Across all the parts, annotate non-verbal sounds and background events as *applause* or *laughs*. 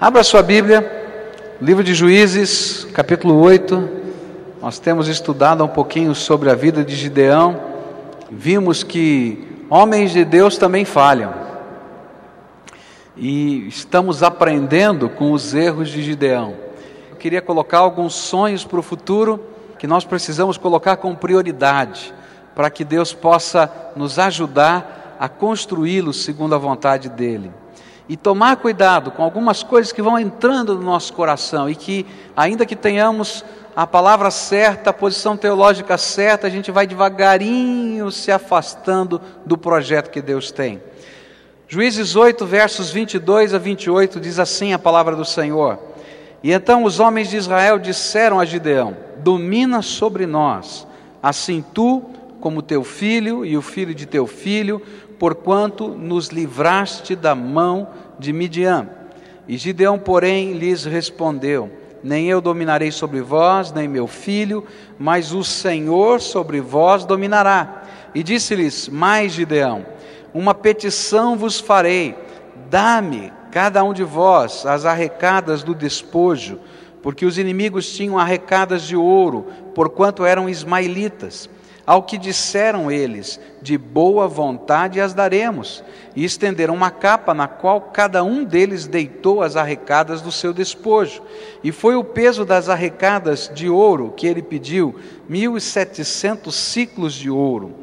Abra sua Bíblia, livro de Juízes, capítulo 8. Nós temos estudado um pouquinho sobre a vida de Gideão. Vimos que homens de Deus também falham. E estamos aprendendo com os erros de Gideão. Eu queria colocar alguns sonhos para o futuro que nós precisamos colocar com prioridade, para que Deus possa nos ajudar a construí-los segundo a vontade dEle e tomar cuidado com algumas coisas que vão entrando no nosso coração e que, ainda que tenhamos a palavra certa, a posição teológica certa, a gente vai devagarinho se afastando do projeto que Deus tem. Juízes 8, versos 22 a 28 diz assim a palavra do Senhor: E então os homens de Israel disseram a Gideão: Domina sobre nós, assim tu, como teu filho e o filho de teu filho, porquanto nos livraste da mão de Midian. E Gideão, porém, lhes respondeu: Nem eu dominarei sobre vós, nem meu filho, mas o Senhor sobre vós dominará. E disse-lhes mais Gideão: Uma petição vos farei, dá-me cada um de vós as arrecadas do despojo, porque os inimigos tinham arrecadas de ouro, porquanto eram ismaelitas. Ao que disseram eles, de boa vontade as daremos. E estenderam uma capa na qual cada um deles deitou as arrecadas do seu despojo. E foi o peso das arrecadas de ouro que ele pediu, mil e setecentos ciclos de ouro.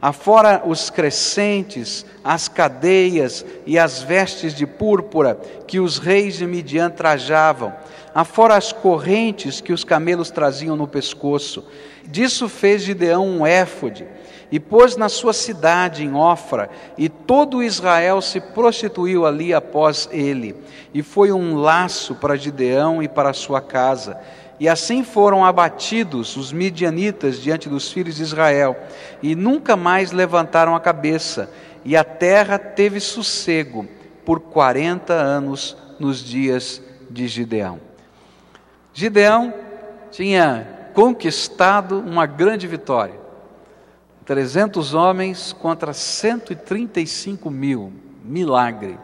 Afora os crescentes, as cadeias e as vestes de púrpura que os reis de Midian trajavam, afora as correntes que os camelos traziam no pescoço. Disso fez Gideão um éfode e pôs na sua cidade em Ofra, e todo Israel se prostituiu ali após ele, e foi um laço para Gideão e para sua casa. E assim foram abatidos os midianitas diante dos filhos de Israel, e nunca mais levantaram a cabeça, e a terra teve sossego por quarenta anos nos dias de Gideão. Gideão tinha conquistado uma grande vitória. 300 homens contra 135 mil. Milagre.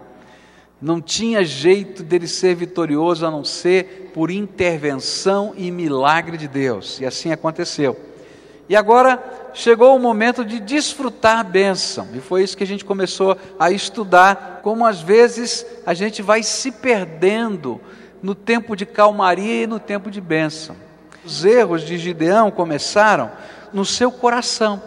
Não tinha jeito dele ser vitorioso a não ser por intervenção e milagre de Deus. E assim aconteceu. E agora chegou o momento de desfrutar a bênção. E foi isso que a gente começou a estudar, como às vezes a gente vai se perdendo no tempo de calmaria e no tempo de bênção. Os erros de Gideão começaram no seu coração.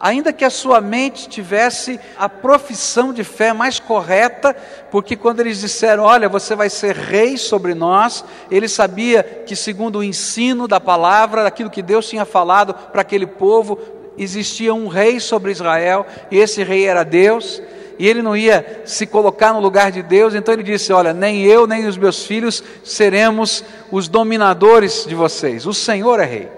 Ainda que a sua mente tivesse a profissão de fé mais correta, porque quando eles disseram, olha, você vai ser rei sobre nós, ele sabia que, segundo o ensino da palavra, daquilo que Deus tinha falado para aquele povo, existia um rei sobre Israel, e esse rei era Deus e ele não ia se colocar no lugar de Deus, então ele disse: Olha, nem eu, nem os meus filhos seremos os dominadores de vocês, o Senhor é rei,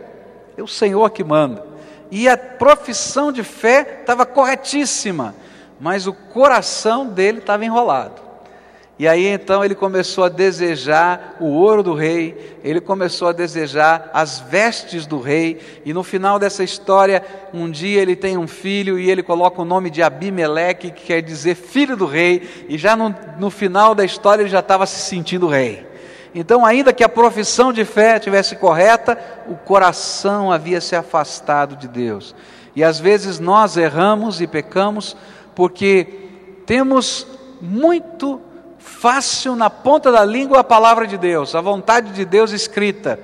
é o Senhor que manda. E a profissão de fé estava corretíssima, mas o coração dele estava enrolado. E aí então ele começou a desejar o ouro do rei, ele começou a desejar as vestes do rei, e no final dessa história, um dia ele tem um filho e ele coloca o nome de Abimeleque, que quer dizer filho do rei, e já no, no final da história ele já estava se sentindo rei. Então, ainda que a profissão de fé tivesse correta, o coração havia se afastado de Deus. E às vezes nós erramos e pecamos porque temos muito fácil na ponta da língua a palavra de Deus, a vontade de Deus escrita,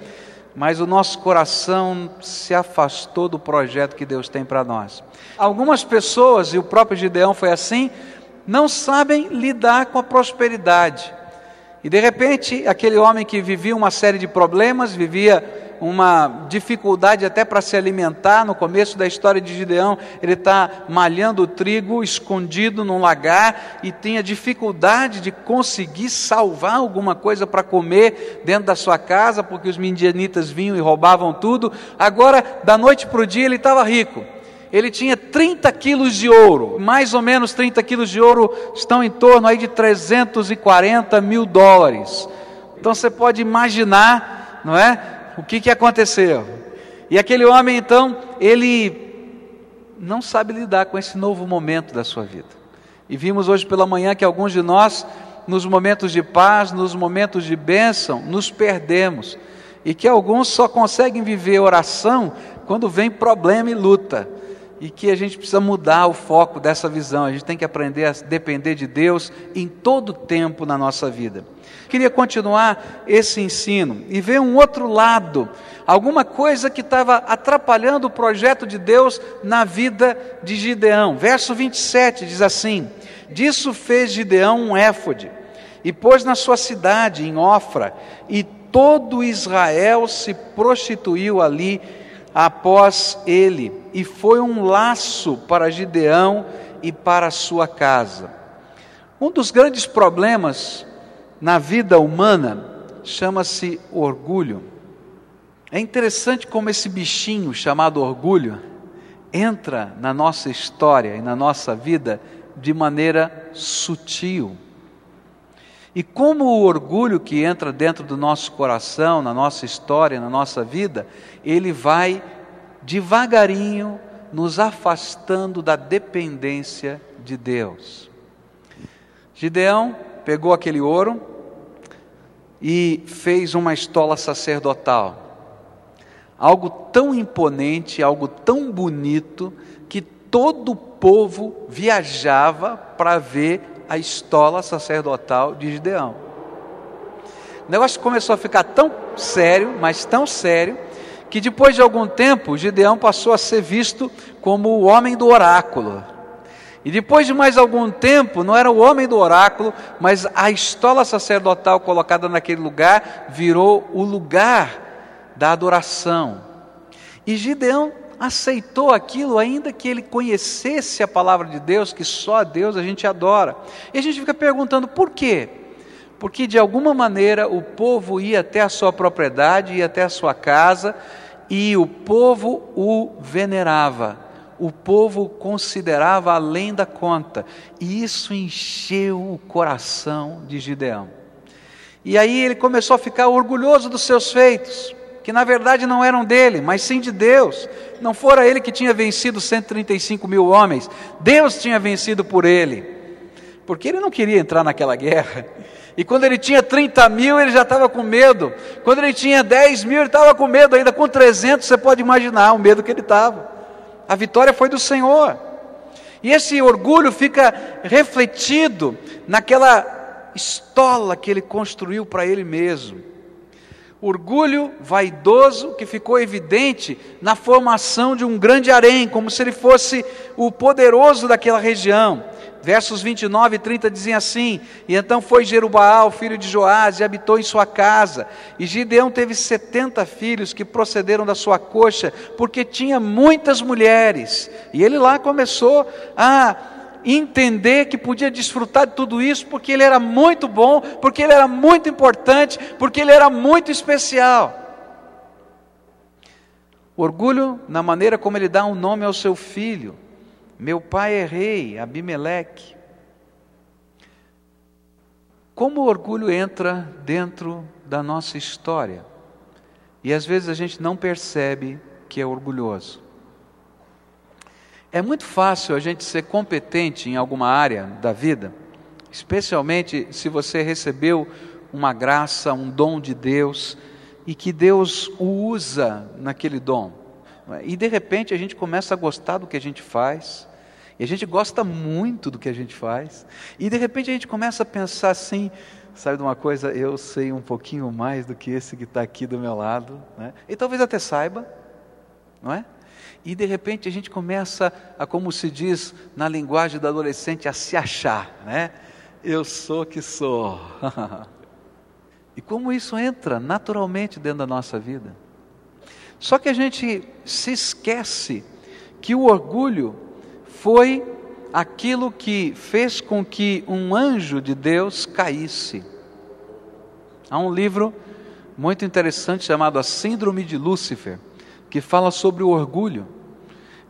mas o nosso coração se afastou do projeto que Deus tem para nós. Algumas pessoas, e o próprio Gideão foi assim, não sabem lidar com a prosperidade. E de repente, aquele homem que vivia uma série de problemas, vivia uma dificuldade até para se alimentar. No começo da história de Gideão, ele está malhando o trigo escondido num lagar e tinha dificuldade de conseguir salvar alguma coisa para comer dentro da sua casa, porque os midianitas vinham e roubavam tudo. Agora, da noite para o dia, ele estava rico ele tinha 30 quilos de ouro, mais ou menos 30 quilos de ouro estão em torno aí de 340 mil dólares. Então você pode imaginar, não é? O que, que aconteceu? E aquele homem, então, ele não sabe lidar com esse novo momento da sua vida. E vimos hoje pela manhã que alguns de nós nos momentos de paz, nos momentos de bênção, nos perdemos. E que alguns só conseguem viver oração quando vem problema e luta. E que a gente precisa mudar o foco dessa visão. A gente tem que aprender a depender de Deus em todo tempo na nossa vida. Queria continuar esse ensino e ver um outro lado, alguma coisa que estava atrapalhando o projeto de Deus na vida de Gideão. Verso 27 diz assim: Disso fez Gideão um éfode, e pôs na sua cidade, em Ofra, e todo Israel se prostituiu ali após ele, e foi um laço para Gideão e para sua casa. Um dos grandes problemas na vida humana chama-se orgulho. É interessante como esse bichinho chamado orgulho entra na nossa história e na nossa vida de maneira sutil. E como o orgulho que entra dentro do nosso coração, na nossa história, na nossa vida, ele vai devagarinho nos afastando da dependência de Deus. Gideão pegou aquele ouro e fez uma estola sacerdotal. Algo tão imponente, algo tão bonito, que todo o povo viajava para ver a estola sacerdotal de Gideão. O negócio começou a ficar tão sério, mas tão sério, que depois de algum tempo, Gideão passou a ser visto como o homem do oráculo. E depois de mais algum tempo, não era o homem do oráculo, mas a estola sacerdotal colocada naquele lugar virou o lugar da adoração. E Gideão aceitou aquilo, ainda que ele conhecesse a palavra de Deus, que só a Deus a gente adora. E a gente fica perguntando por quê? Porque de alguma maneira o povo ia até a sua propriedade, ia até a sua casa, e o povo o venerava, o povo considerava além da conta, e isso encheu o coração de Gideão. E aí ele começou a ficar orgulhoso dos seus feitos que na verdade não eram dele, mas sim de Deus. Não fora ele que tinha vencido 135 mil homens, Deus tinha vencido por ele, porque ele não queria entrar naquela guerra. E quando ele tinha 30 mil, ele já estava com medo. Quando ele tinha 10 mil, ele estava com medo. Ainda com 300, você pode imaginar o medo que ele estava. A vitória foi do Senhor. E esse orgulho fica refletido naquela estola que ele construiu para ele mesmo orgulho vaidoso que ficou evidente na formação de um grande harém, como se ele fosse o poderoso daquela região. Versos 29 e 30 dizem assim: E então foi Jerubaal, filho de Joás, e habitou em sua casa. E Gideão teve setenta filhos que procederam da sua coxa, porque tinha muitas mulheres. E ele lá começou a entender que podia desfrutar de tudo isso porque ele era muito bom, porque ele era muito importante, porque ele era muito especial. Orgulho na maneira como ele dá um nome ao seu filho. Meu pai é rei, Abimeleque. Como o orgulho entra dentro da nossa história? E às vezes a gente não percebe que é orgulhoso. É muito fácil a gente ser competente em alguma área da vida, especialmente se você recebeu uma graça, um dom de Deus e que Deus o usa naquele dom. E de repente a gente começa a gostar do que a gente faz, e a gente gosta muito do que a gente faz, e de repente a gente começa a pensar assim: sabe de uma coisa, eu sei um pouquinho mais do que esse que está aqui do meu lado, né? e talvez até saiba, não é? E de repente a gente começa a, como se diz na linguagem do adolescente, a se achar, né? Eu sou que sou. *laughs* e como isso entra naturalmente dentro da nossa vida. Só que a gente se esquece que o orgulho foi aquilo que fez com que um anjo de Deus caísse. Há um livro muito interessante chamado A Síndrome de Lúcifer que fala sobre o orgulho.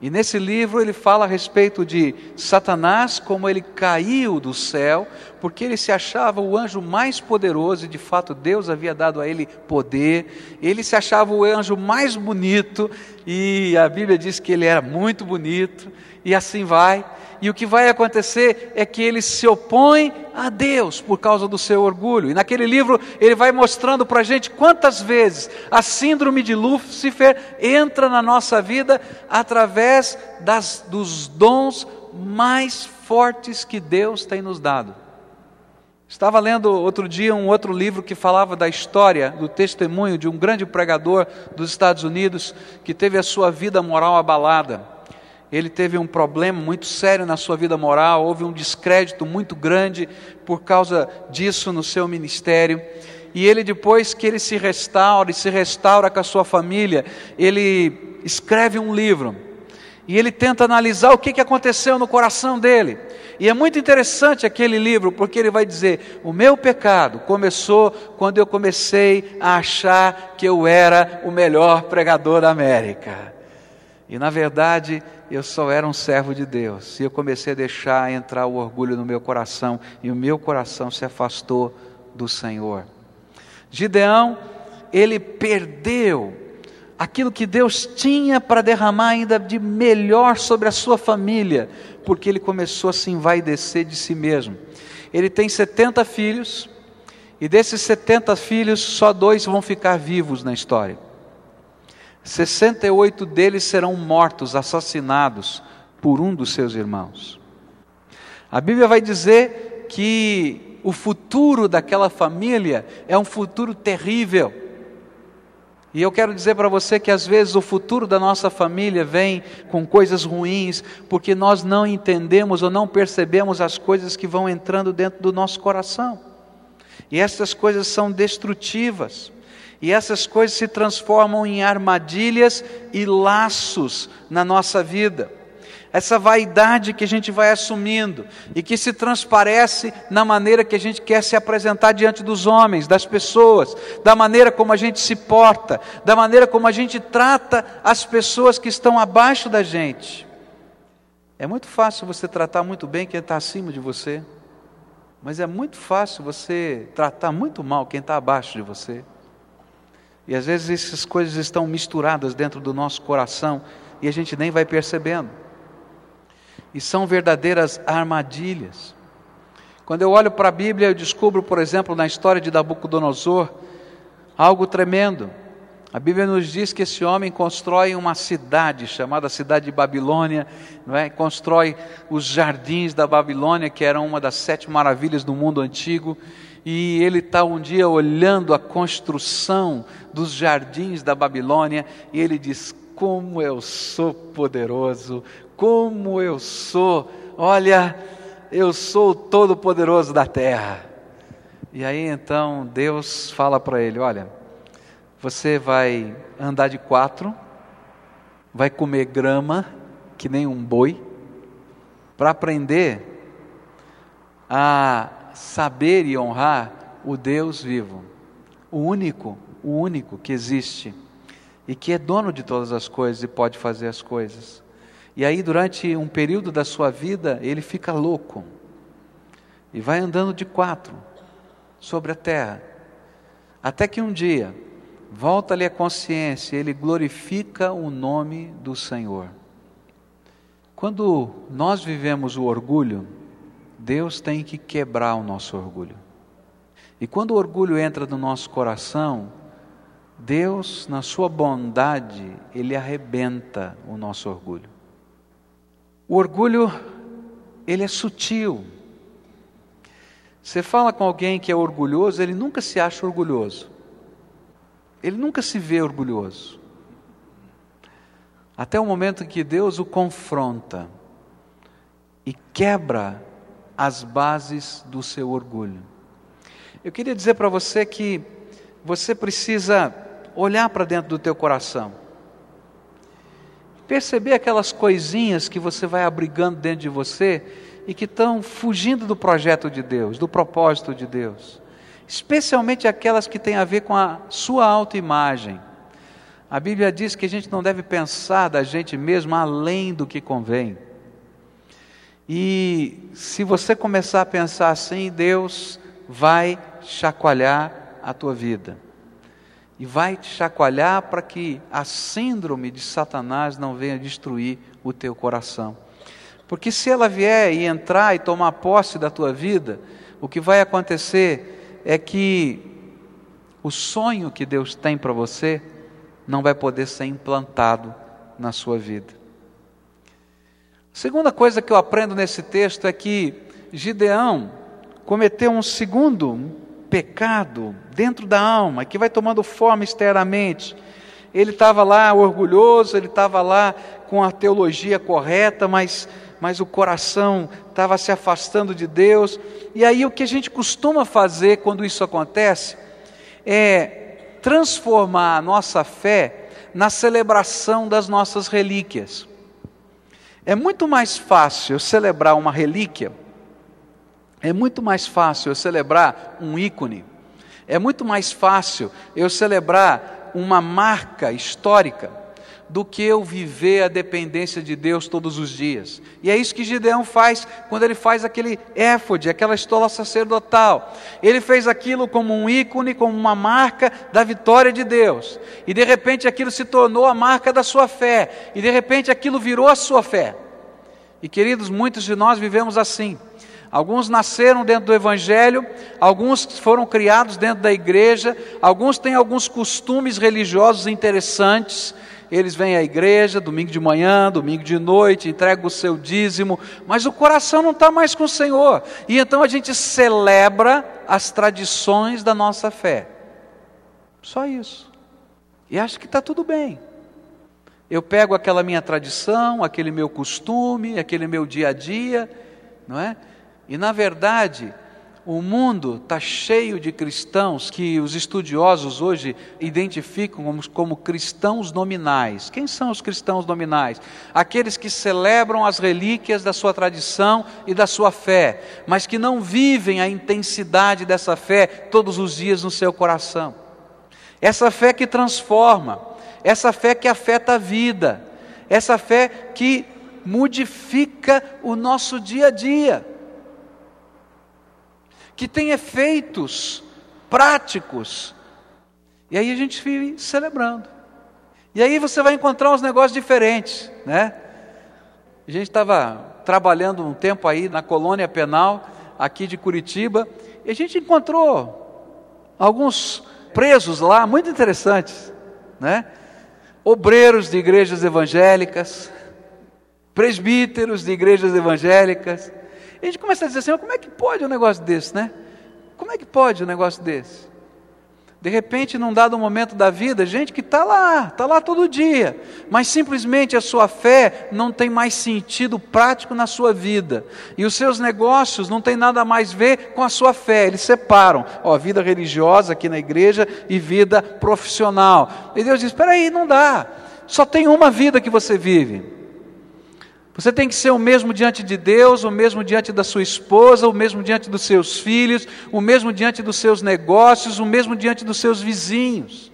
E nesse livro ele fala a respeito de Satanás, como ele caiu do céu, porque ele se achava o anjo mais poderoso, e de fato Deus havia dado a ele poder, ele se achava o anjo mais bonito, e a Bíblia diz que ele era muito bonito, e assim vai. E o que vai acontecer é que ele se opõe a Deus por causa do seu orgulho. E naquele livro ele vai mostrando para a gente quantas vezes a síndrome de Lúcifer entra na nossa vida através das, dos dons mais fortes que Deus tem nos dado. Estava lendo outro dia um outro livro que falava da história, do testemunho de um grande pregador dos Estados Unidos que teve a sua vida moral abalada. Ele teve um problema muito sério na sua vida moral, houve um descrédito muito grande por causa disso no seu ministério. E ele, depois que ele se restaura e se restaura com a sua família, ele escreve um livro. E ele tenta analisar o que aconteceu no coração dele. E é muito interessante aquele livro, porque ele vai dizer: o meu pecado começou quando eu comecei a achar que eu era o melhor pregador da América. E na verdade, eu só era um servo de Deus. E eu comecei a deixar entrar o orgulho no meu coração, e o meu coração se afastou do Senhor. Gideão, ele perdeu aquilo que Deus tinha para derramar ainda de melhor sobre a sua família, porque ele começou a se envaidecer de si mesmo. Ele tem 70 filhos, e desses 70 filhos, só dois vão ficar vivos na história. 68 deles serão mortos, assassinados por um dos seus irmãos. A Bíblia vai dizer que o futuro daquela família é um futuro terrível. E eu quero dizer para você que às vezes o futuro da nossa família vem com coisas ruins, porque nós não entendemos ou não percebemos as coisas que vão entrando dentro do nosso coração. E essas coisas são destrutivas. E essas coisas se transformam em armadilhas e laços na nossa vida essa vaidade que a gente vai assumindo e que se transparece na maneira que a gente quer se apresentar diante dos homens, das pessoas, da maneira como a gente se porta, da maneira como a gente trata as pessoas que estão abaixo da gente. É muito fácil você tratar muito bem quem está acima de você, mas é muito fácil você tratar muito mal quem está abaixo de você. E às vezes essas coisas estão misturadas dentro do nosso coração e a gente nem vai percebendo e são verdadeiras armadilhas. Quando eu olho para a Bíblia, eu descubro, por exemplo, na história de Nabucodonosor, algo tremendo. A Bíblia nos diz que esse homem constrói uma cidade chamada cidade de Babilônia, não é? constrói os jardins da Babilônia, que eram uma das sete maravilhas do mundo antigo, e ele está um dia olhando a construção dos jardins da Babilônia, e ele diz: Como eu sou poderoso, como eu sou, olha, eu sou o todo-poderoso da terra. E aí então Deus fala para ele: Olha, você vai andar de quatro, vai comer grama, que nem um boi, para aprender a saber e honrar o Deus vivo, o único, o único que existe e que é dono de todas as coisas e pode fazer as coisas. E aí, durante um período da sua vida, ele fica louco e vai andando de quatro sobre a terra, até que um dia volta-lhe a consciência, ele glorifica o nome do Senhor. Quando nós vivemos o orgulho, Deus tem que quebrar o nosso orgulho. E quando o orgulho entra no nosso coração, Deus, na sua bondade, ele arrebenta o nosso orgulho. O orgulho, ele é sutil. Você fala com alguém que é orgulhoso, ele nunca se acha orgulhoso. Ele nunca se vê orgulhoso. Até o momento em que Deus o confronta e quebra as bases do seu orgulho. Eu queria dizer para você que você precisa olhar para dentro do teu coração perceber aquelas coisinhas que você vai abrigando dentro de você e que estão fugindo do projeto de Deus, do propósito de Deus, especialmente aquelas que têm a ver com a sua autoimagem. A Bíblia diz que a gente não deve pensar da gente mesmo além do que convém. E se você começar a pensar assim, Deus vai chacoalhar a tua vida e vai te chacoalhar para que a síndrome de Satanás não venha destruir o teu coração. Porque se ela vier e entrar e tomar posse da tua vida, o que vai acontecer é que o sonho que Deus tem para você não vai poder ser implantado na sua vida. Segunda coisa que eu aprendo nesse texto é que Gideão cometeu um segundo pecado dentro da alma, que vai tomando forma externamente. Ele estava lá orgulhoso, ele estava lá com a teologia correta, mas, mas o coração estava se afastando de Deus. E aí o que a gente costuma fazer quando isso acontece é transformar a nossa fé na celebração das nossas relíquias. É muito mais fácil celebrar uma relíquia, é muito mais fácil eu celebrar um ícone, é muito mais fácil eu celebrar uma marca histórica do que eu viver a dependência de Deus todos os dias. E é isso que Gideão faz quando ele faz aquele éfode, aquela estola sacerdotal. Ele fez aquilo como um ícone, como uma marca da vitória de Deus. E de repente aquilo se tornou a marca da sua fé. E de repente aquilo virou a sua fé. E queridos, muitos de nós vivemos assim. Alguns nasceram dentro do Evangelho, alguns foram criados dentro da igreja, alguns têm alguns costumes religiosos interessantes, eles vêm à igreja domingo de manhã, domingo de noite, entregam o seu dízimo, mas o coração não está mais com o Senhor. E então a gente celebra as tradições da nossa fé. Só isso. E acha que está tudo bem. Eu pego aquela minha tradição, aquele meu costume, aquele meu dia a dia, não é? E na verdade, o mundo está cheio de cristãos que os estudiosos hoje identificam como, como, cristãos nominais. Quem são os cristãos nominais? Aqueles que celebram as relíquias da sua tradição e da sua fé, mas que não vivem a intensidade dessa fé todos os dias no seu coração. Essa fé que transforma, essa fé que afeta a vida, essa fé que modifica o nosso dia a dia que tem efeitos práticos. E aí a gente vive celebrando. E aí você vai encontrar uns negócios diferentes, né? A gente estava trabalhando um tempo aí na colônia penal aqui de Curitiba e a gente encontrou alguns presos lá muito interessantes, né? Obreiros de igrejas evangélicas, presbíteros de igrejas evangélicas, a gente começa a dizer assim, como é que pode um negócio desse, né? Como é que pode um negócio desse? De repente, num dado momento da vida, gente que está lá, está lá todo dia, mas simplesmente a sua fé não tem mais sentido prático na sua vida, e os seus negócios não têm nada mais a ver com a sua fé, eles separam, ó, vida religiosa aqui na igreja e vida profissional. E Deus diz: espera aí, não dá, só tem uma vida que você vive. Você tem que ser o mesmo diante de Deus, o mesmo diante da sua esposa, o mesmo diante dos seus filhos, o mesmo diante dos seus negócios, o mesmo diante dos seus vizinhos.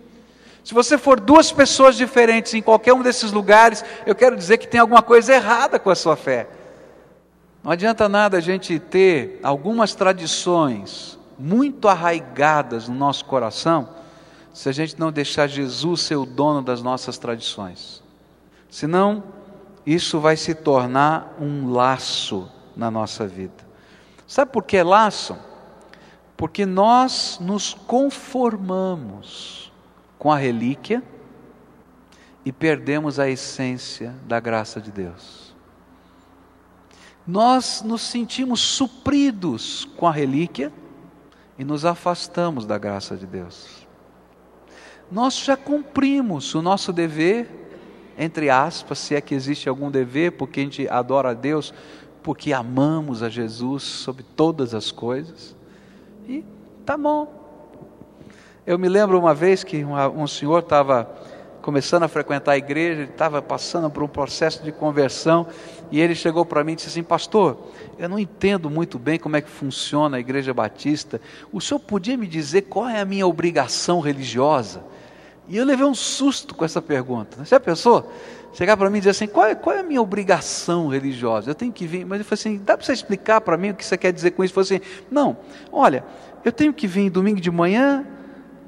Se você for duas pessoas diferentes em qualquer um desses lugares, eu quero dizer que tem alguma coisa errada com a sua fé. Não adianta nada a gente ter algumas tradições muito arraigadas no nosso coração, se a gente não deixar Jesus ser o dono das nossas tradições. Senão, isso vai se tornar um laço na nossa vida. Sabe por que laço? Porque nós nos conformamos com a relíquia e perdemos a essência da graça de Deus. Nós nos sentimos supridos com a relíquia e nos afastamos da graça de Deus. Nós já cumprimos o nosso dever entre aspas, se é que existe algum dever, porque a gente adora a Deus, porque amamos a Jesus sobre todas as coisas. E tá bom. Eu me lembro uma vez que um senhor estava começando a frequentar a igreja, ele estava passando por um processo de conversão, e ele chegou para mim e disse assim: Pastor, eu não entendo muito bem como é que funciona a igreja batista, o senhor podia me dizer qual é a minha obrigação religiosa? E eu levei um susto com essa pergunta. Você já pensou? Chegar para mim e dizer assim: qual é, qual é, a minha obrigação religiosa? Eu tenho que vir. Mas ele falou assim: dá para você explicar para mim o que você quer dizer com isso? Ele falou assim: não, olha, eu tenho que vir domingo de manhã,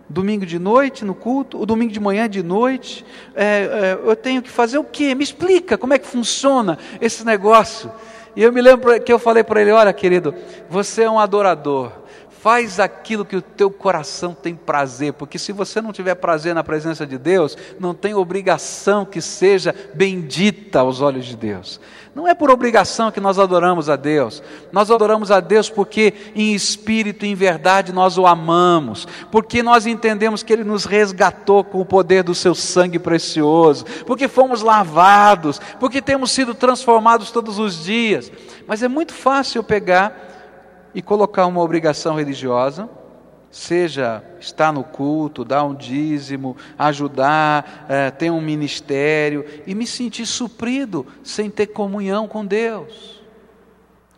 domingo de noite no culto, o domingo de manhã de noite. É, é, eu tenho que fazer o quê? Me explica como é que funciona esse negócio. E eu me lembro que eu falei para ele: Olha, querido, você é um adorador. Faz aquilo que o teu coração tem prazer, porque se você não tiver prazer na presença de Deus, não tem obrigação que seja bendita aos olhos de Deus. Não é por obrigação que nós adoramos a Deus, nós adoramos a Deus porque em espírito e em verdade nós o amamos, porque nós entendemos que Ele nos resgatou com o poder do Seu sangue precioso, porque fomos lavados, porque temos sido transformados todos os dias. Mas é muito fácil pegar e colocar uma obrigação religiosa, seja estar no culto, dar um dízimo, ajudar, é, ter um ministério, e me sentir suprido sem ter comunhão com Deus.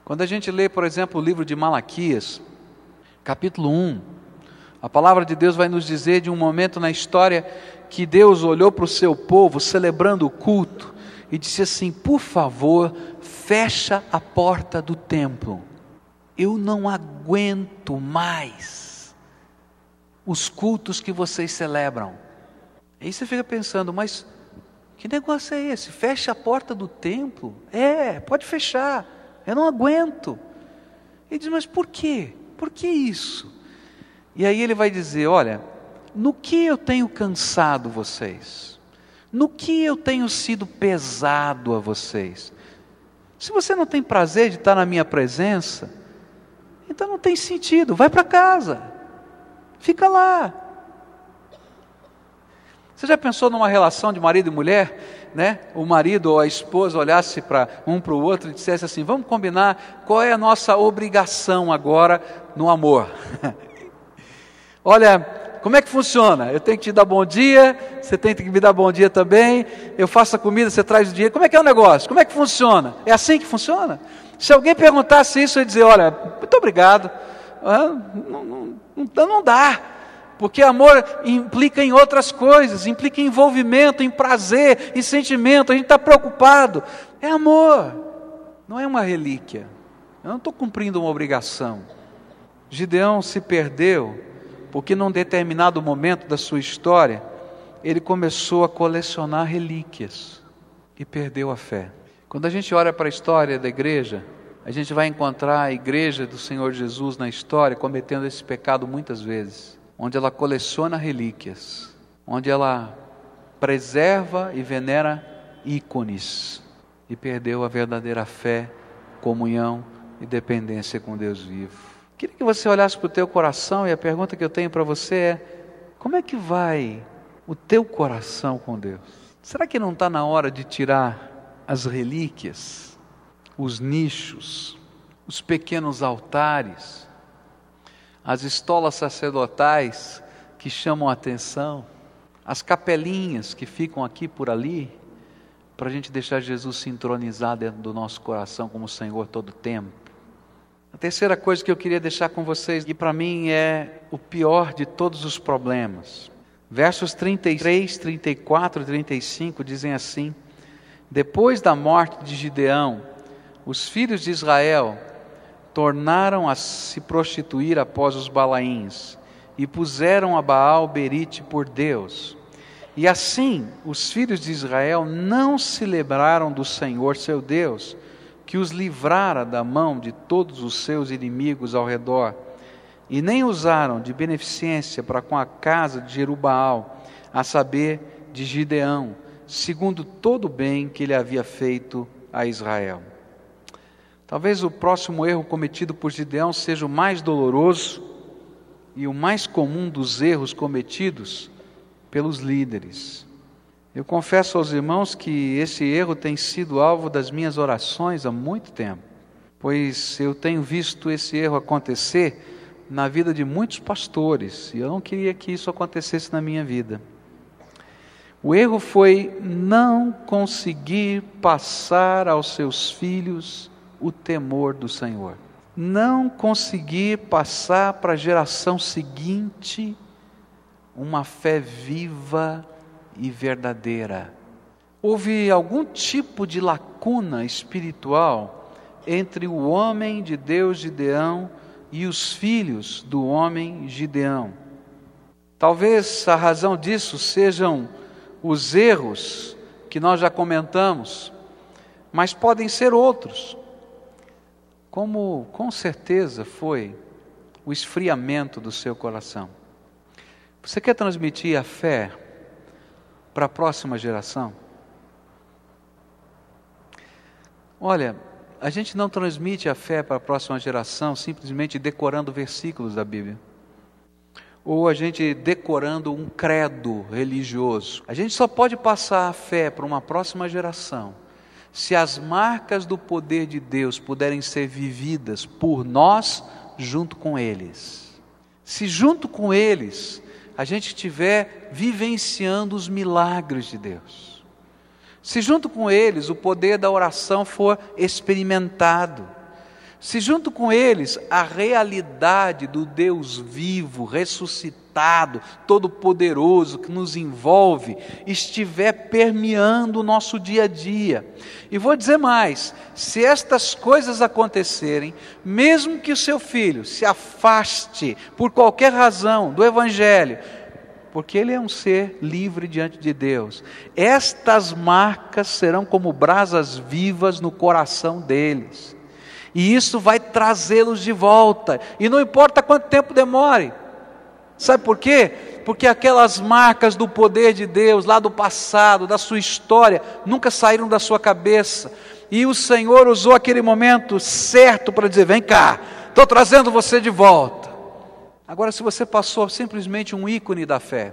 Quando a gente lê, por exemplo, o livro de Malaquias, capítulo 1, a palavra de Deus vai nos dizer de um momento na história que Deus olhou para o seu povo celebrando o culto e disse assim: Por favor, fecha a porta do templo eu não aguento mais os cultos que vocês celebram. Aí você fica pensando, mas que negócio é esse? Fecha a porta do templo? É, pode fechar. Eu não aguento. Ele diz, mas por quê? Por que isso? E aí ele vai dizer: olha, no que eu tenho cansado vocês? No que eu tenho sido pesado a vocês? Se você não tem prazer de estar na minha presença, então não tem sentido, vai para casa, fica lá. Você já pensou numa relação de marido e mulher, né? O marido ou a esposa olhasse para um para o outro e dissesse assim: vamos combinar qual é a nossa obrigação agora no amor. *laughs* Olha, como é que funciona? Eu tenho que te dar bom dia, você tem que me dar bom dia também. Eu faço a comida, você traz o dinheiro. Como é que é o negócio? Como é que funciona? É assim que funciona? Se alguém perguntasse isso, eu ia dizer: olha, muito obrigado. Ah, não, não, não, não dá. Porque amor implica em outras coisas, implica em envolvimento, em prazer, em sentimento, a gente está preocupado. É amor, não é uma relíquia. Eu não estou cumprindo uma obrigação. Gideão se perdeu porque num determinado momento da sua história, ele começou a colecionar relíquias e perdeu a fé. Quando a gente olha para a história da igreja, a gente vai encontrar a igreja do Senhor Jesus na história cometendo esse pecado muitas vezes, onde ela coleciona relíquias, onde ela preserva e venera ícones e perdeu a verdadeira fé, comunhão e dependência com Deus vivo. Queria que você olhasse para o teu coração e a pergunta que eu tenho para você é: como é que vai o teu coração com Deus? Será que não está na hora de tirar as relíquias, os nichos, os pequenos altares, as estolas sacerdotais que chamam a atenção, as capelinhas que ficam aqui por ali, para a gente deixar Jesus se entronizar dentro do nosso coração como Senhor todo o tempo. A terceira coisa que eu queria deixar com vocês, e para mim é o pior de todos os problemas. Versos 33, 34 e 35 dizem assim: depois da morte de Gideão, os filhos de Israel tornaram a se prostituir após os balaíns e puseram a Baal Berite por Deus. E assim os filhos de Israel não se lembraram do Senhor seu Deus, que os livrara da mão de todos os seus inimigos ao redor, e nem usaram de beneficência para com a casa de Jerubaal, a saber, de Gideão, segundo todo o bem que ele havia feito a Israel. Talvez o próximo erro cometido por Gideão seja o mais doloroso e o mais comum dos erros cometidos pelos líderes. Eu confesso aos irmãos que esse erro tem sido alvo das minhas orações há muito tempo, pois eu tenho visto esse erro acontecer na vida de muitos pastores e eu não queria que isso acontecesse na minha vida. O erro foi não conseguir passar aos seus filhos o temor do Senhor. Não conseguir passar para a geração seguinte uma fé viva e verdadeira. Houve algum tipo de lacuna espiritual entre o homem de Deus Gideão e os filhos do homem Gideão. Talvez a razão disso sejam os erros que nós já comentamos, mas podem ser outros. como com certeza foi o esfriamento do seu coração. Você quer transmitir a fé para a próxima geração? Olha, a gente não transmite a fé para a próxima geração simplesmente decorando versículos da Bíblia. Ou a gente decorando um credo religioso. A gente só pode passar a fé para uma próxima geração se as marcas do poder de Deus puderem ser vividas por nós junto com eles. Se junto com eles a gente estiver vivenciando os milagres de Deus se junto com eles o poder da oração for experimentado, se junto com eles a realidade do Deus vivo, ressuscitado, todo-poderoso que nos envolve, estiver permeando o nosso dia a dia. E vou dizer mais: se estas coisas acontecerem, mesmo que o seu filho se afaste por qualquer razão do Evangelho, porque ele é um ser livre diante de Deus. Estas marcas serão como brasas vivas no coração deles. E isso vai trazê-los de volta. E não importa quanto tempo demore. Sabe por quê? Porque aquelas marcas do poder de Deus, lá do passado, da sua história, nunca saíram da sua cabeça. E o Senhor usou aquele momento certo para dizer: vem cá, estou trazendo você de volta. Agora, se você passou simplesmente um ícone da fé,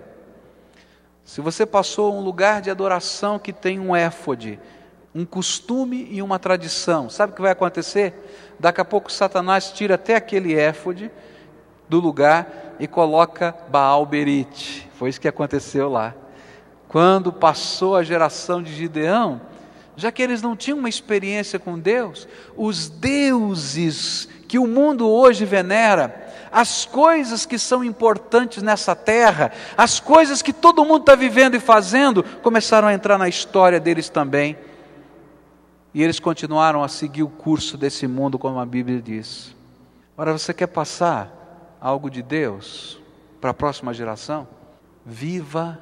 se você passou um lugar de adoração que tem um éfode, um costume e uma tradição, sabe o que vai acontecer? Daqui a pouco Satanás tira até aquele éfode do lugar e coloca Baal Berite. Foi isso que aconteceu lá. Quando passou a geração de Gideão, já que eles não tinham uma experiência com Deus, os deuses que o mundo hoje venera, as coisas que são importantes nessa terra, as coisas que todo mundo está vivendo e fazendo, começaram a entrar na história deles também. E eles continuaram a seguir o curso desse mundo, como a Bíblia diz. Agora, você quer passar algo de Deus para a próxima geração? Viva,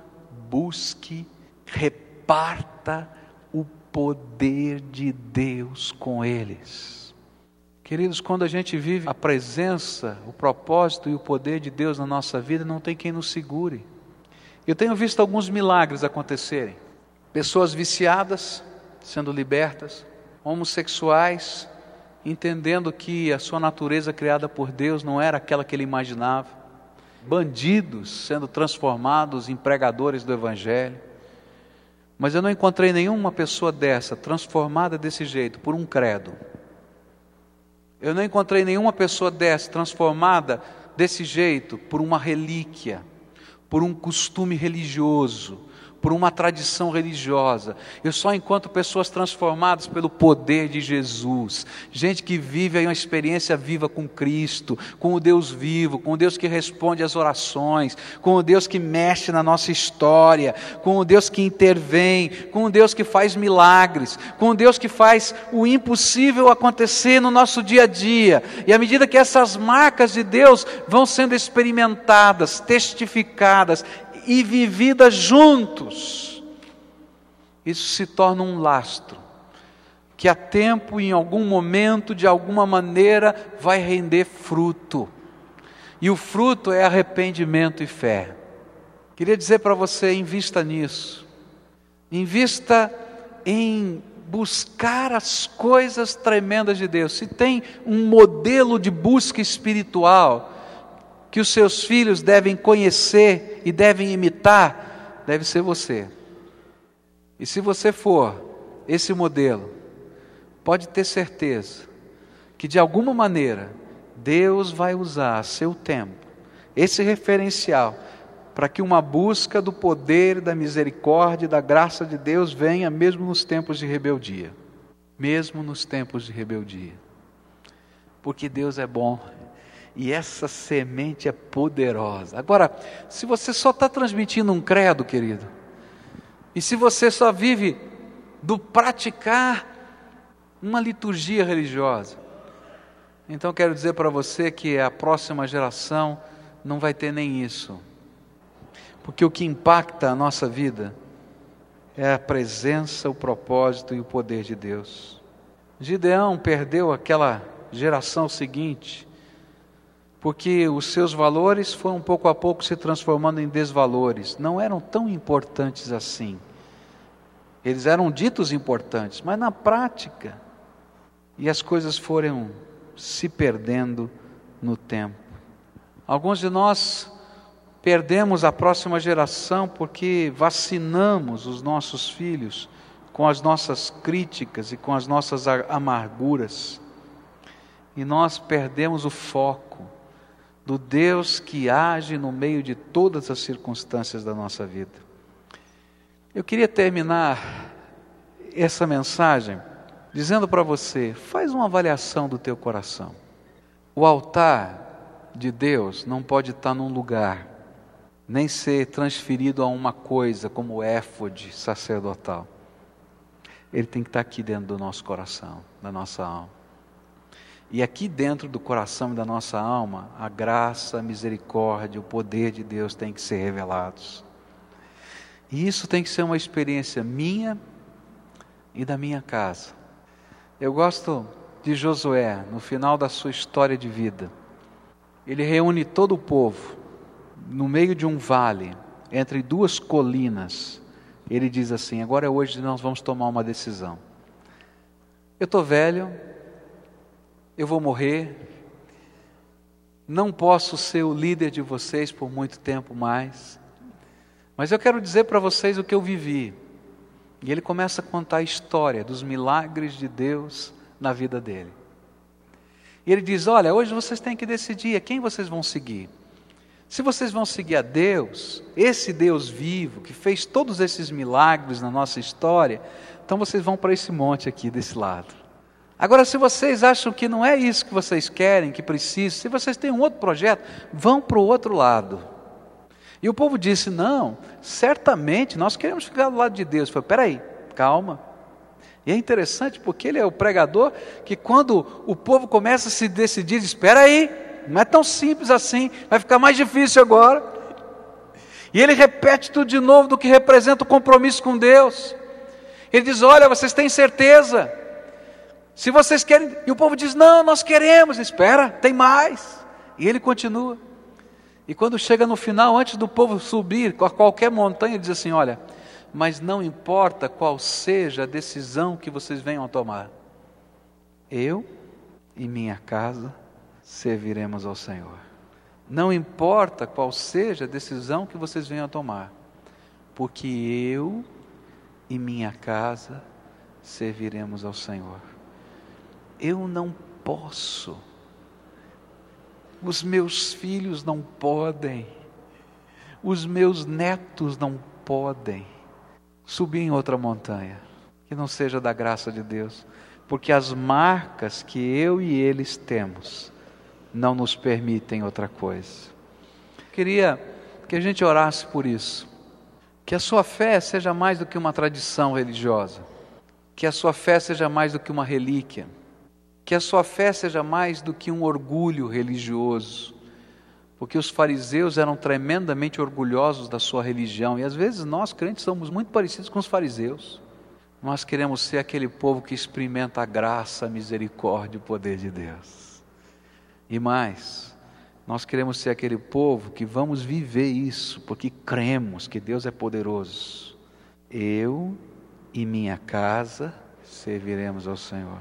busque, reparta o poder de Deus com eles. Queridos, quando a gente vive a presença, o propósito e o poder de Deus na nossa vida, não tem quem nos segure. Eu tenho visto alguns milagres acontecerem. Pessoas viciadas sendo libertas, homossexuais entendendo que a sua natureza criada por Deus não era aquela que ele imaginava, bandidos sendo transformados em pregadores do Evangelho. Mas eu não encontrei nenhuma pessoa dessa, transformada desse jeito, por um credo, eu não encontrei nenhuma pessoa dessa transformada desse jeito por uma relíquia, por um costume religioso, por uma tradição religiosa. Eu só encontro pessoas transformadas pelo poder de Jesus. Gente que vive aí uma experiência viva com Cristo, com o Deus vivo, com o Deus que responde às orações, com o Deus que mexe na nossa história, com o Deus que intervém, com o Deus que faz milagres, com o Deus que faz o impossível acontecer no nosso dia a dia. E à medida que essas marcas de Deus vão sendo experimentadas, testificadas, e vivida juntos, isso se torna um lastro, que a tempo, em algum momento, de alguma maneira, vai render fruto. E o fruto é arrependimento e fé. Queria dizer para você, invista nisso. Invista em buscar as coisas tremendas de Deus. Se tem um modelo de busca espiritual, que os seus filhos devem conhecer e devem imitar, deve ser você. E se você for esse modelo, pode ter certeza que de alguma maneira Deus vai usar seu tempo, esse referencial, para que uma busca do poder, da misericórdia e da graça de Deus venha mesmo nos tempos de rebeldia. Mesmo nos tempos de rebeldia. Porque Deus é bom e essa semente é poderosa. Agora, se você só está transmitindo um credo, querido, e se você só vive do praticar uma liturgia religiosa, então quero dizer para você que a próxima geração não vai ter nem isso. Porque o que impacta a nossa vida é a presença, o propósito e o poder de Deus. Gideão perdeu aquela geração seguinte, porque os seus valores foram pouco a pouco se transformando em desvalores, não eram tão importantes assim. Eles eram ditos importantes, mas na prática, e as coisas foram se perdendo no tempo. Alguns de nós perdemos a próxima geração porque vacinamos os nossos filhos com as nossas críticas e com as nossas amarguras. E nós perdemos o foco do Deus que age no meio de todas as circunstâncias da nossa vida. Eu queria terminar essa mensagem dizendo para você: faz uma avaliação do teu coração. O altar de Deus não pode estar num lugar, nem ser transferido a uma coisa como o éfode sacerdotal. Ele tem que estar aqui dentro do nosso coração, da nossa alma. E aqui dentro do coração e da nossa alma, a graça, a misericórdia, o poder de Deus tem que ser revelados. E isso tem que ser uma experiência minha e da minha casa. Eu gosto de Josué, no final da sua história de vida. Ele reúne todo o povo no meio de um vale, entre duas colinas. Ele diz assim: Agora é hoje nós vamos tomar uma decisão. Eu estou velho, eu vou morrer, não posso ser o líder de vocês por muito tempo mais. Mas eu quero dizer para vocês o que eu vivi. E ele começa a contar a história dos milagres de Deus na vida dele. E ele diz: Olha, hoje vocês têm que decidir a quem vocês vão seguir. Se vocês vão seguir a Deus, esse Deus vivo, que fez todos esses milagres na nossa história, então vocês vão para esse monte aqui desse lado. Agora, se vocês acham que não é isso que vocês querem, que precisam, se vocês têm um outro projeto, vão para o outro lado. E o povo disse: Não, certamente nós queremos ficar do lado de Deus. Falei: Peraí, calma. E é interessante porque ele é o pregador que, quando o povo começa a se decidir, diz: Espera aí, não é tão simples assim, vai ficar mais difícil agora. E ele repete tudo de novo do que representa o compromisso com Deus. Ele diz: Olha, vocês têm certeza. Se vocês querem. E o povo diz: Não, nós queremos. Espera, tem mais. E ele continua. E quando chega no final, antes do povo subir a qualquer montanha, ele diz assim: Olha, mas não importa qual seja a decisão que vocês venham a tomar, eu e minha casa serviremos ao Senhor. Não importa qual seja a decisão que vocês venham a tomar, porque eu e minha casa serviremos ao Senhor. Eu não posso. Os meus filhos não podem, os meus netos não podem subir em outra montanha que não seja da graça de Deus, porque as marcas que eu e eles temos não nos permitem outra coisa. Queria que a gente orasse por isso, que a sua fé seja mais do que uma tradição religiosa, que a sua fé seja mais do que uma relíquia que a sua fé seja mais do que um orgulho religioso, porque os fariseus eram tremendamente orgulhosos da sua religião, e às vezes nós, crentes, somos muito parecidos com os fariseus. Nós queremos ser aquele povo que experimenta a graça, a misericórdia e o poder de Deus. E mais, nós queremos ser aquele povo que vamos viver isso, porque cremos que Deus é poderoso. Eu e minha casa serviremos ao Senhor.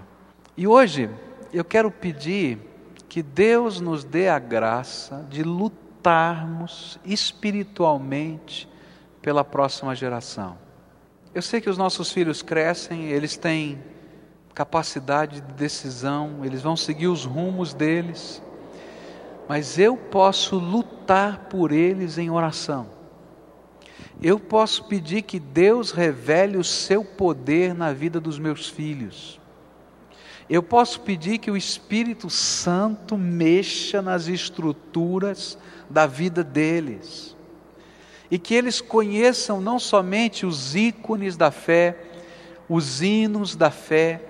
E hoje eu quero pedir que Deus nos dê a graça de lutarmos espiritualmente pela próxima geração. Eu sei que os nossos filhos crescem, eles têm capacidade de decisão, eles vão seguir os rumos deles, mas eu posso lutar por eles em oração. Eu posso pedir que Deus revele o seu poder na vida dos meus filhos. Eu posso pedir que o Espírito Santo mexa nas estruturas da vida deles. E que eles conheçam não somente os ícones da fé, os hinos da fé,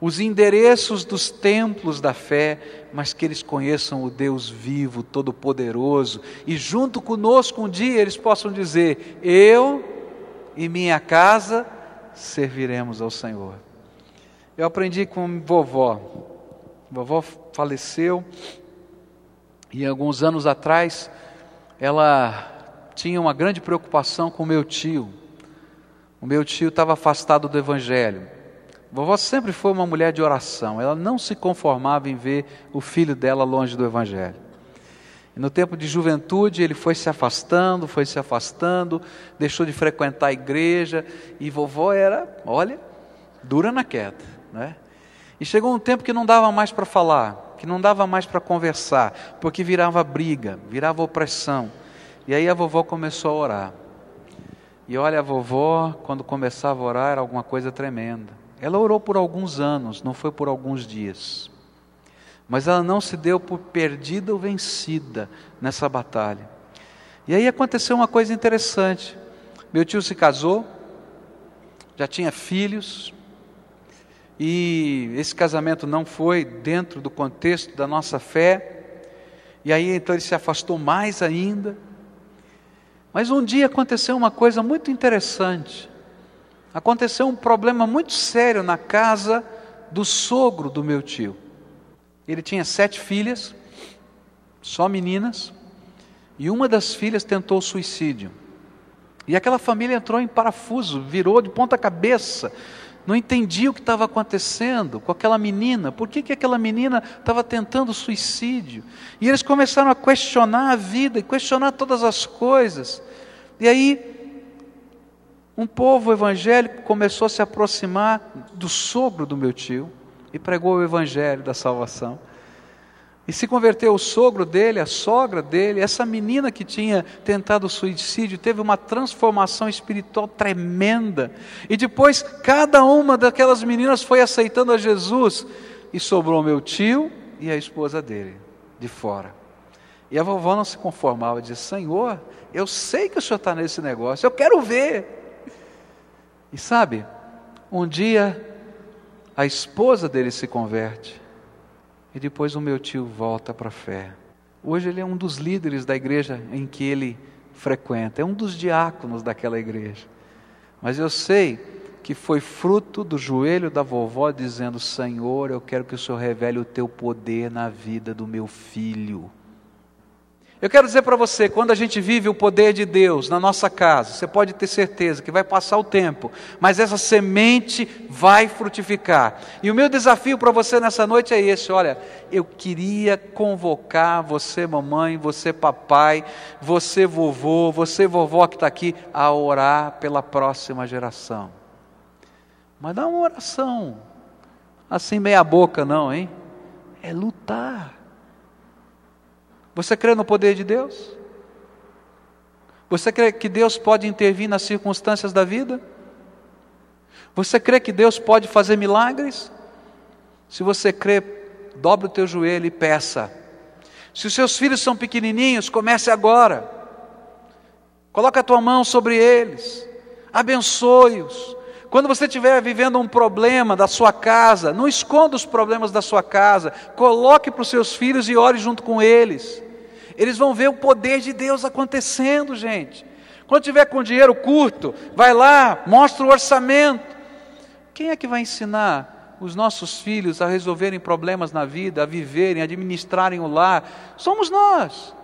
os endereços dos templos da fé, mas que eles conheçam o Deus vivo, todo-poderoso, e junto conosco um dia eles possam dizer: Eu e minha casa serviremos ao Senhor. Eu aprendi com vovó vovó faleceu e alguns anos atrás ela tinha uma grande preocupação com meu tio. O meu tio estava afastado do evangelho. Vovó sempre foi uma mulher de oração, ela não se conformava em ver o filho dela longe do evangelho. No tempo de juventude ele foi se afastando, foi se afastando, deixou de frequentar a igreja e vovó era, olha, dura na queda, né? E chegou um tempo que não dava mais para falar, que não dava mais para conversar, porque virava briga, virava opressão. E aí a vovó começou a orar. E olha, a vovó, quando começava a orar, era alguma coisa tremenda. Ela orou por alguns anos, não foi por alguns dias. Mas ela não se deu por perdida ou vencida nessa batalha. E aí aconteceu uma coisa interessante. Meu tio se casou, já tinha filhos, e esse casamento não foi dentro do contexto da nossa fé, e aí então ele se afastou mais ainda. Mas um dia aconteceu uma coisa muito interessante. Aconteceu um problema muito sério na casa do sogro do meu tio. Ele tinha sete filhas, só meninas, e uma das filhas tentou suicídio. E aquela família entrou em parafuso, virou de ponta cabeça, não entendia o que estava acontecendo com aquela menina, por que, que aquela menina estava tentando suicídio. E eles começaram a questionar a vida e questionar todas as coisas. E aí, um povo evangélico começou a se aproximar do sogro do meu tio e pregou o evangelho da salvação. E se converteu o sogro dele, a sogra dele, essa menina que tinha tentado suicídio, teve uma transformação espiritual tremenda. E depois, cada uma daquelas meninas foi aceitando a Jesus. E sobrou meu tio e a esposa dele, de fora. E a vovó não se conformava, dizia: Senhor, eu sei que o senhor está nesse negócio, eu quero ver. E sabe, um dia a esposa dele se converte e depois o meu tio volta para a fé. Hoje ele é um dos líderes da igreja em que ele frequenta, é um dos diáconos daquela igreja. Mas eu sei que foi fruto do joelho da vovó dizendo: Senhor, eu quero que o Senhor revele o teu poder na vida do meu filho. Eu quero dizer para você, quando a gente vive o poder de Deus na nossa casa, você pode ter certeza que vai passar o tempo, mas essa semente vai frutificar. E o meu desafio para você nessa noite é esse: olha, eu queria convocar você, mamãe, você, papai, você, vovô, você, vovó que está aqui, a orar pela próxima geração. Mas não é uma oração assim, meia-boca, não, hein? É lutar. Você crê no poder de Deus? Você crê que Deus pode intervir nas circunstâncias da vida? Você crê que Deus pode fazer milagres? Se você crê, dobre o teu joelho e peça. Se os seus filhos são pequenininhos, comece agora. Coloque a tua mão sobre eles. Abençoe-os. Quando você estiver vivendo um problema da sua casa, não esconda os problemas da sua casa. Coloque para os seus filhos e ore junto com eles. Eles vão ver o poder de Deus acontecendo, gente. Quando tiver com dinheiro curto, vai lá, mostra o orçamento. Quem é que vai ensinar os nossos filhos a resolverem problemas na vida, a viverem, a administrarem o lar? Somos nós.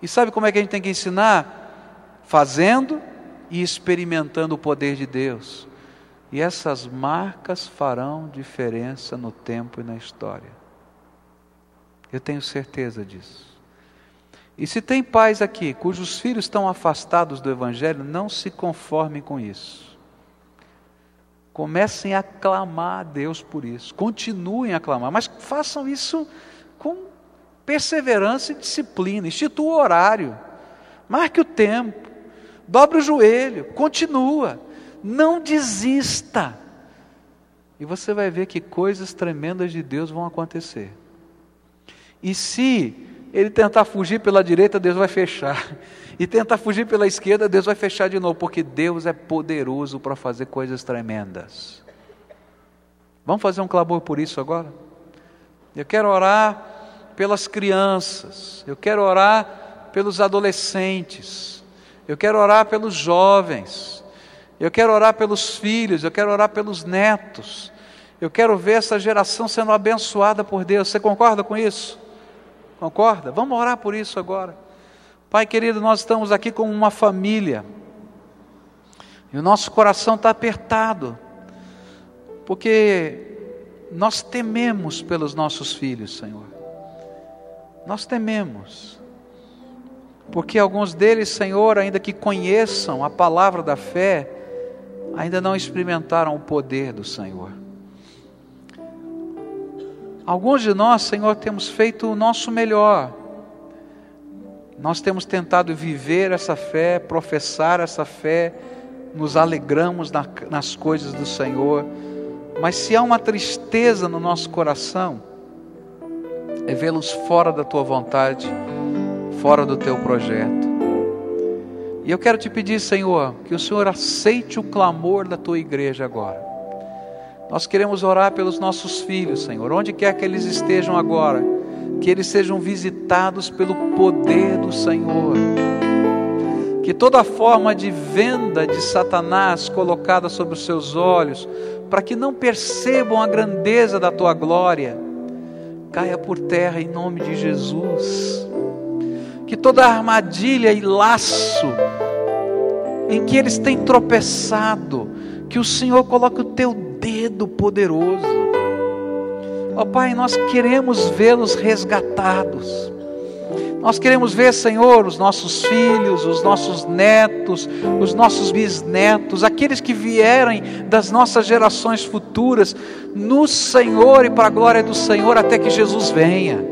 E sabe como é que a gente tem que ensinar? Fazendo e experimentando o poder de Deus. E essas marcas farão diferença no tempo e na história. Eu tenho certeza disso. E se tem pais aqui cujos filhos estão afastados do Evangelho, não se conformem com isso. Comecem a clamar a Deus por isso. Continuem a clamar, mas façam isso com perseverança e disciplina. Institua o horário, marque o tempo, dobre o joelho, continua. Não desista. E você vai ver que coisas tremendas de Deus vão acontecer. E se ele tentar fugir pela direita, Deus vai fechar. E tentar fugir pela esquerda, Deus vai fechar de novo, porque Deus é poderoso para fazer coisas tremendas. Vamos fazer um clamor por isso agora? Eu quero orar pelas crianças, eu quero orar pelos adolescentes, eu quero orar pelos jovens, eu quero orar pelos filhos, eu quero orar pelos netos, Eu quero ver essa geração sendo abençoada por Deus. Você concorda com isso? Concorda? Vamos orar por isso agora. Pai querido, nós estamos aqui como uma família. E o nosso coração está apertado. Porque nós tememos pelos nossos filhos, Senhor. Nós tememos. Porque alguns deles, Senhor, ainda que conheçam a palavra da fé, ainda não experimentaram o poder do Senhor. Alguns de nós, Senhor, temos feito o nosso melhor. Nós temos tentado viver essa fé, professar essa fé, nos alegramos na, nas coisas do Senhor. Mas se há uma tristeza no nosso coração, é vê-los fora da tua vontade, fora do teu projeto. E eu quero te pedir, Senhor, que o Senhor aceite o clamor da tua igreja agora. Nós queremos orar pelos nossos filhos, Senhor, onde quer que eles estejam agora, que eles sejam visitados pelo poder do Senhor. Que toda forma de venda de Satanás colocada sobre os seus olhos, para que não percebam a grandeza da tua glória, caia por terra em nome de Jesus. Que toda armadilha e laço em que eles têm tropeçado, que o Senhor coloque o teu dedo poderoso. Ó oh, Pai, nós queremos vê-los resgatados. Nós queremos ver, Senhor, os nossos filhos, os nossos netos, os nossos bisnetos, aqueles que vierem das nossas gerações futuras, no Senhor e para a glória do Senhor, até que Jesus venha.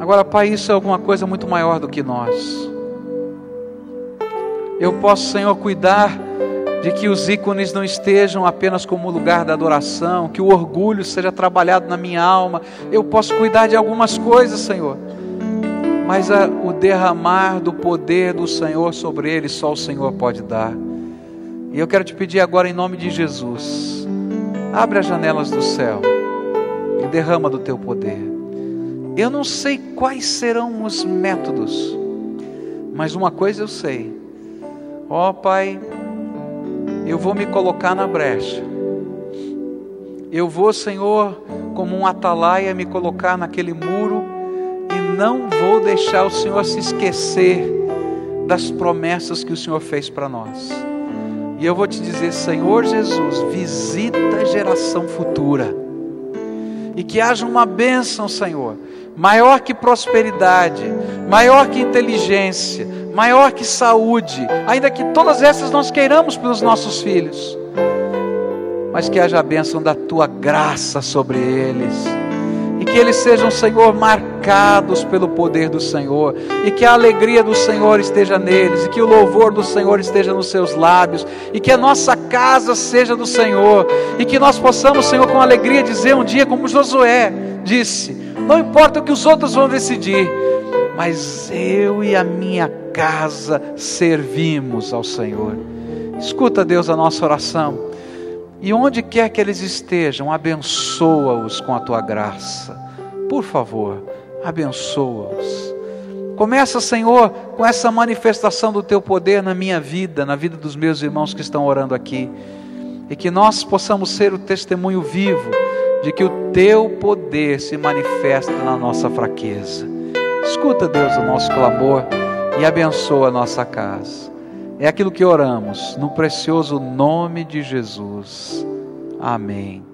Agora, Pai, isso é alguma coisa muito maior do que nós. Eu posso, Senhor, cuidar de que os ícones não estejam apenas como lugar da adoração, que o orgulho seja trabalhado na minha alma. Eu posso cuidar de algumas coisas, Senhor, mas a, o derramar do poder do Senhor sobre eles só o Senhor pode dar. E eu quero te pedir agora, em nome de Jesus, abre as janelas do céu e derrama do teu poder. Eu não sei quais serão os métodos, mas uma coisa eu sei. Ó oh, Pai, eu vou me colocar na brecha. Eu vou, Senhor, como um atalaia, me colocar naquele muro e não vou deixar o Senhor se esquecer das promessas que o Senhor fez para nós. E eu vou te dizer, Senhor Jesus, visita a geração futura. E que haja uma bênção, Senhor, maior que prosperidade, maior que inteligência, maior que saúde, ainda que todas essas nós queiramos pelos nossos filhos, mas que haja a bênção da tua graça sobre eles, e que eles sejam, Senhor, marcados pelo poder do Senhor, e que a alegria do Senhor esteja neles, e que o louvor do Senhor esteja nos seus lábios, e que a nossa casa seja do Senhor, e que nós possamos, Senhor, com alegria dizer um dia, como Josué disse: não importa o que os outros vão decidir, mas eu e a minha casa servimos ao Senhor. Escuta, Deus, a nossa oração. E onde quer que eles estejam, abençoa-os com a tua graça. Por favor, abençoa-os. Começa, Senhor, com essa manifestação do teu poder na minha vida, na vida dos meus irmãos que estão orando aqui. E que nós possamos ser o testemunho vivo de que o teu poder se manifesta na nossa fraqueza. Escuta, Deus, o nosso clamor e abençoa a nossa casa. É aquilo que oramos, no precioso nome de Jesus. Amém.